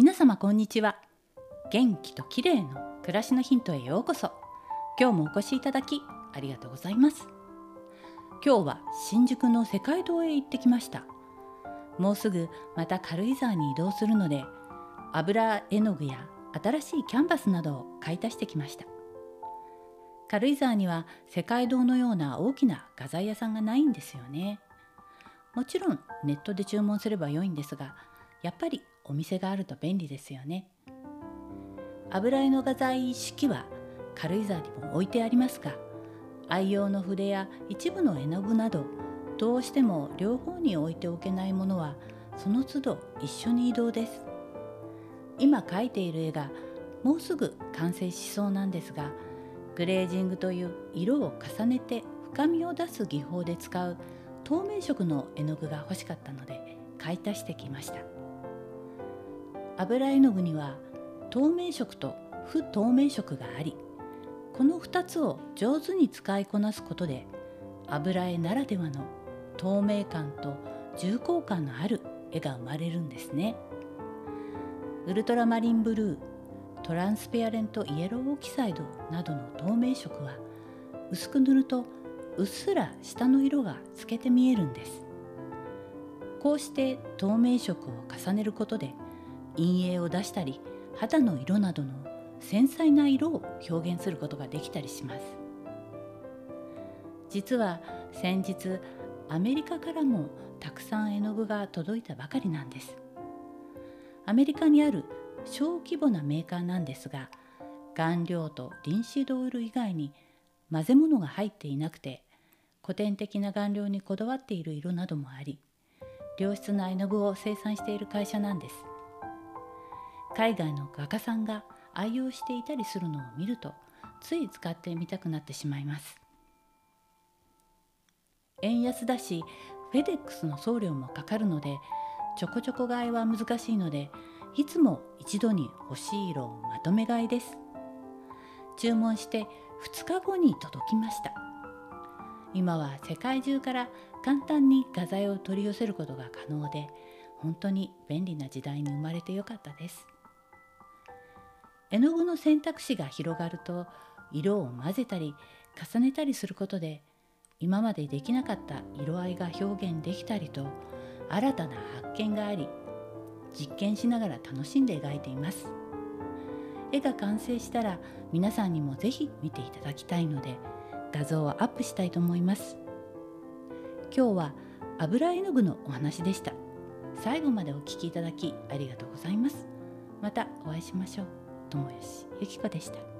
皆様こんにちは。元気と綺麗の暮らしのヒントへようこそ。今日もお越しいただきありがとうございます。今日は新宿の世界堂へ行ってきました。もうすぐまた軽井沢に移動するので油絵の具や新しいキャンバスなどを買い足してきました。軽井沢には世界堂のような大きな画材屋さんがないんですよね。もちろんネットで注文すれば良いんですがやっぱりお店があると便利ですよね。油絵の画材一式は軽井沢にも置いてありますが愛用の筆や一部の絵の具などどうしても両方に置いておけないものはその都度一緒に移動です。今描いている絵がもうすぐ完成しそうなんですがグレージングという色を重ねて深みを出す技法で使う透明色の絵の具が欲しかったので買い足してきました。油絵の具には透明色と不透明色がありこの2つを上手に使いこなすことで油絵ならではの透明感と重厚感のある絵が生まれるんですね。ウルトラマリンブルートランスペアレントイエローオキサイドなどの透明色は薄く塗るとうっすら下の色が透けて見えるんです。こうして透明色を重ねることで陰影を出したり肌の色などの繊細な色を表現することができたりします。実は先日アメリカからもたくさん絵の具が届いたばかりなんです。アメリカにある小規模なメーカーなんですが顔料とリンシードオイル以外に混ぜ物が入っていなくて古典的な顔料にこだわっている色などもあり良質な絵の具を生産している会社なんです。海外の画家さんが愛用していたりするのを見るとつい使ってみたくなってしまいます。円安だしフェデックスの送料もかかるのでちょこちょこ買いは難しいのでいつも一度に欲しい色をまとめ買いです。注文して2日後に届きました。今は世界中から簡単に画材を取り寄せることが可能で本当に便利な時代に生まれてよかったです。絵の具の選択肢が広がると色を混ぜたり重ねたりすることで今までできなかった色合いが表現できたりと新たな発見があり実験しながら楽しんで描いています。絵が完成したら皆さんにもぜひ見ていただきたいので画像をアップしたいと思います。今日は油絵の具のお話でした。最後までお聴きいただきありがとうございます。またお会いしましょう。友しゆき子でした。